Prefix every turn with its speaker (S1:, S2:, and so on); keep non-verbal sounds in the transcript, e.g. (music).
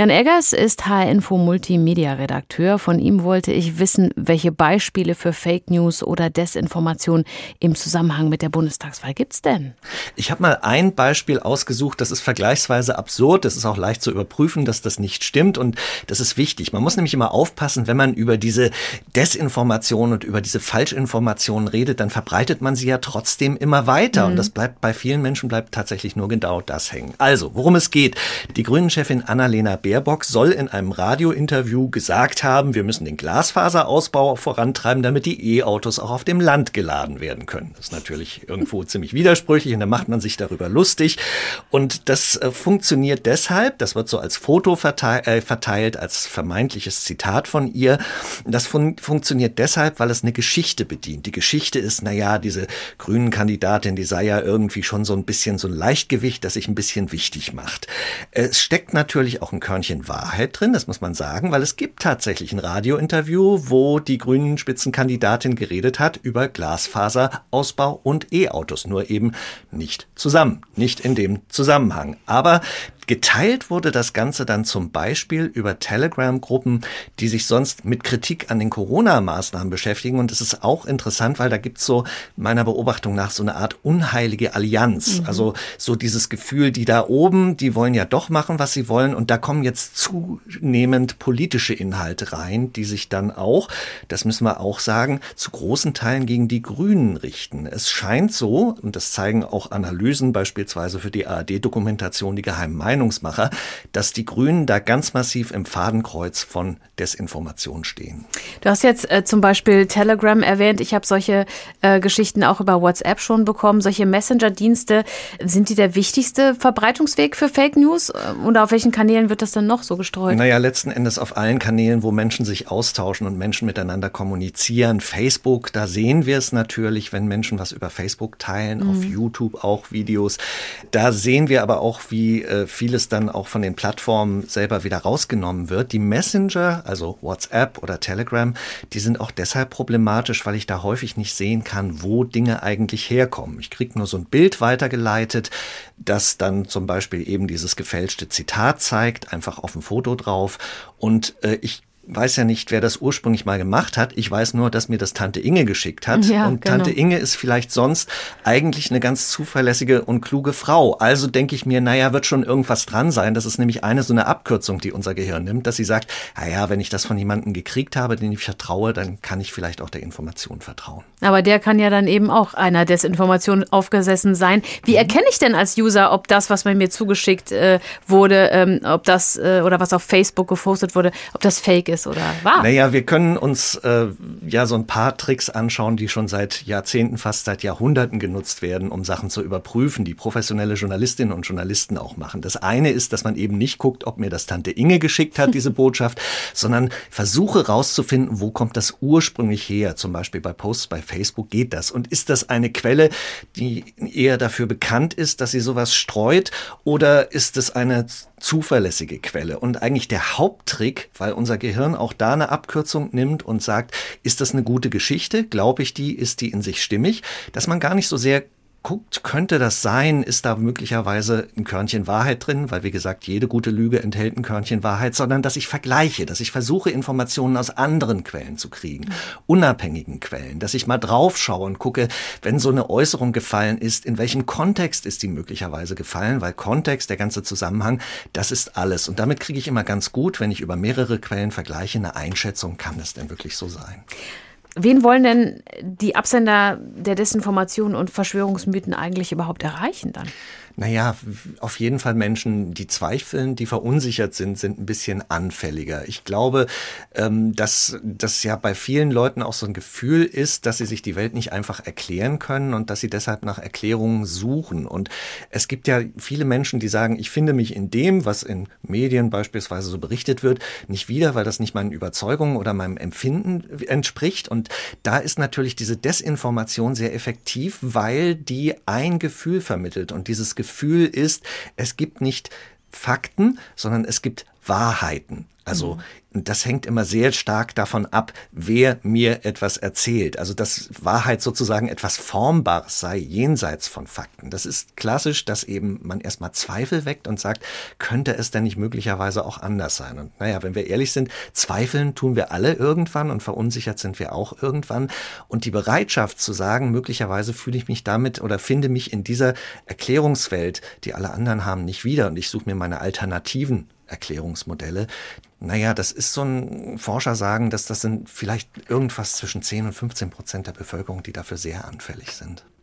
S1: Jan Eggers ist HR-Info Multimedia-Redakteur. Von ihm wollte ich wissen, welche Beispiele für Fake News oder Desinformation im Zusammenhang mit der Bundestagswahl gibt es denn?
S2: Ich habe mal ein Beispiel ausgesucht, das ist vergleichsweise absurd. Das ist auch leicht zu überprüfen, dass das nicht stimmt. Und das ist wichtig. Man muss nämlich immer aufpassen, wenn man über diese Desinformation und über diese Falschinformationen redet, dann verbreitet man sie ja trotzdem immer weiter. Mhm. Und das bleibt bei vielen Menschen bleibt tatsächlich nur genau das hängen. Also, worum es geht. Die Grünen-Chefin Annalena Baerbock soll in einem Radiointerview gesagt haben, wir müssen den Glasfaserausbau vorantreiben, damit die E-Autos auch auf dem Land geladen werden können. Das ist natürlich irgendwo (laughs) ziemlich widersprüchlich und da macht man sich darüber lustig. Und das äh, funktioniert deshalb, das wird so als Foto verteilt, äh, verteilt als vermeintliches Zitat von ihr. Das fun funktioniert deshalb, weil es eine Geschichte bedient. Die Geschichte ist, naja, diese grünen Kandidatin, die sei ja irgendwie schon so ein bisschen so ein Leichtgewicht, das sich ein bisschen wichtig macht. Es steckt natürlich auch ein Körnchen Wahrheit drin, das muss man sagen, weil es gibt tatsächlich ein Radiointerview, wo die grünen Spitzenkandidatin geredet hat über Glasfaserausbau und E-Autos, nur eben nicht zusammen, nicht in dem Zusammenhang. Aber Geteilt wurde das Ganze dann zum Beispiel über Telegram-Gruppen, die sich sonst mit Kritik an den Corona-Maßnahmen beschäftigen. Und es ist auch interessant, weil da gibt's so meiner Beobachtung nach so eine Art unheilige Allianz. Mhm. Also so dieses Gefühl, die da oben, die wollen ja doch machen, was sie wollen. Und da kommen jetzt zunehmend politische Inhalte rein, die sich dann auch, das müssen wir auch sagen, zu großen Teilen gegen die Grünen richten. Es scheint so, und das zeigen auch Analysen beispielsweise für die ARD-Dokumentation, die geheimen Meinungen, Meinungsmacher, dass die Grünen da ganz massiv im Fadenkreuz von Desinformation stehen.
S1: Du hast jetzt äh, zum Beispiel Telegram erwähnt. Ich habe solche äh, Geschichten auch über WhatsApp schon bekommen. Solche Messenger-Dienste, sind die der wichtigste Verbreitungsweg für Fake News? Oder auf welchen Kanälen wird das dann noch so gestreut?
S2: Naja, letzten Endes auf allen Kanälen, wo Menschen sich austauschen und Menschen miteinander kommunizieren. Facebook, da sehen wir es natürlich, wenn Menschen was über Facebook teilen, mhm. auf YouTube auch Videos. Da sehen wir aber auch, wie äh, vieles dann auch von den Plattformen selber wieder rausgenommen wird. Die Messenger, also WhatsApp oder Telegram, die sind auch deshalb problematisch, weil ich da häufig nicht sehen kann, wo Dinge eigentlich herkommen. Ich kriege nur so ein Bild weitergeleitet, das dann zum Beispiel eben dieses gefälschte Zitat zeigt, einfach auf dem Foto drauf. Und äh, ich weiß ja nicht, wer das ursprünglich mal gemacht hat. Ich weiß nur, dass mir das Tante Inge geschickt hat. Ja, und genau. Tante Inge ist vielleicht sonst eigentlich eine ganz zuverlässige und kluge Frau. Also denke ich mir, naja, wird schon irgendwas dran sein. Das ist nämlich eine so eine Abkürzung, die unser Gehirn nimmt, dass sie sagt, naja, wenn ich das von jemandem gekriegt habe, den ich vertraue, dann kann ich vielleicht auch der Information vertrauen.
S1: Aber der kann ja dann eben auch einer Desinformation aufgesessen sein. Wie mhm. erkenne ich denn als User, ob das, was bei mir zugeschickt äh, wurde, ähm, ob das äh, oder was auf Facebook gepostet wurde, ob das fake ist? Ist oder wahr?
S2: Naja, wir können uns äh, ja so ein paar Tricks anschauen, die schon seit Jahrzehnten, fast seit Jahrhunderten genutzt werden, um Sachen zu überprüfen, die professionelle Journalistinnen und Journalisten auch machen. Das eine ist, dass man eben nicht guckt, ob mir das Tante Inge geschickt hat, diese (laughs) Botschaft, sondern versuche rauszufinden, wo kommt das ursprünglich her. Zum Beispiel bei Posts bei Facebook geht das. Und ist das eine Quelle, die eher dafür bekannt ist, dass sie sowas streut, oder ist es eine zuverlässige Quelle. Und eigentlich der Haupttrick, weil unser Gehirn auch da eine Abkürzung nimmt und sagt, ist das eine gute Geschichte? Glaube ich die? Ist die in sich stimmig? Dass man gar nicht so sehr guckt, könnte das sein? Ist da möglicherweise ein Körnchen Wahrheit drin? Weil, wie gesagt, jede gute Lüge enthält ein Körnchen Wahrheit, sondern dass ich vergleiche, dass ich versuche, Informationen aus anderen Quellen zu kriegen, unabhängigen Quellen, dass ich mal drauf schaue und gucke, wenn so eine Äußerung gefallen ist, in welchem Kontext ist die möglicherweise gefallen? Weil Kontext, der ganze Zusammenhang, das ist alles. Und damit kriege ich immer ganz gut, wenn ich über mehrere Quellen vergleiche, eine Einschätzung, kann das denn wirklich so sein?
S1: Wen wollen denn die Absender der Desinformation und Verschwörungsmythen eigentlich überhaupt erreichen dann?
S2: Naja, auf jeden Fall Menschen, die zweifeln, die verunsichert sind, sind ein bisschen anfälliger. Ich glaube, ähm, dass das ja bei vielen Leuten auch so ein Gefühl ist, dass sie sich die Welt nicht einfach erklären können und dass sie deshalb nach Erklärungen suchen. Und es gibt ja viele Menschen, die sagen, ich finde mich in dem, was in Medien beispielsweise so berichtet wird, nicht wieder, weil das nicht meinen Überzeugungen oder meinem Empfinden entspricht. Und da ist natürlich diese Desinformation sehr effektiv, weil die ein Gefühl vermittelt und dieses Gefühl Gefühl ist, es gibt nicht Fakten, sondern es gibt Wahrheiten. Also mhm. das hängt immer sehr stark davon ab, wer mir etwas erzählt. Also dass Wahrheit sozusagen etwas Formbares sei, jenseits von Fakten. Das ist klassisch, dass eben man erstmal Zweifel weckt und sagt, könnte es denn nicht möglicherweise auch anders sein? Und naja, wenn wir ehrlich sind, zweifeln tun wir alle irgendwann und verunsichert sind wir auch irgendwann. Und die Bereitschaft zu sagen, möglicherweise fühle ich mich damit oder finde mich in dieser Erklärungswelt, die alle anderen haben, nicht wieder und ich suche mir meine Alternativen Erklärungsmodelle. Naja, das ist so ein Forscher sagen, dass das sind vielleicht irgendwas zwischen 10 und 15 Prozent der Bevölkerung, die dafür sehr anfällig sind.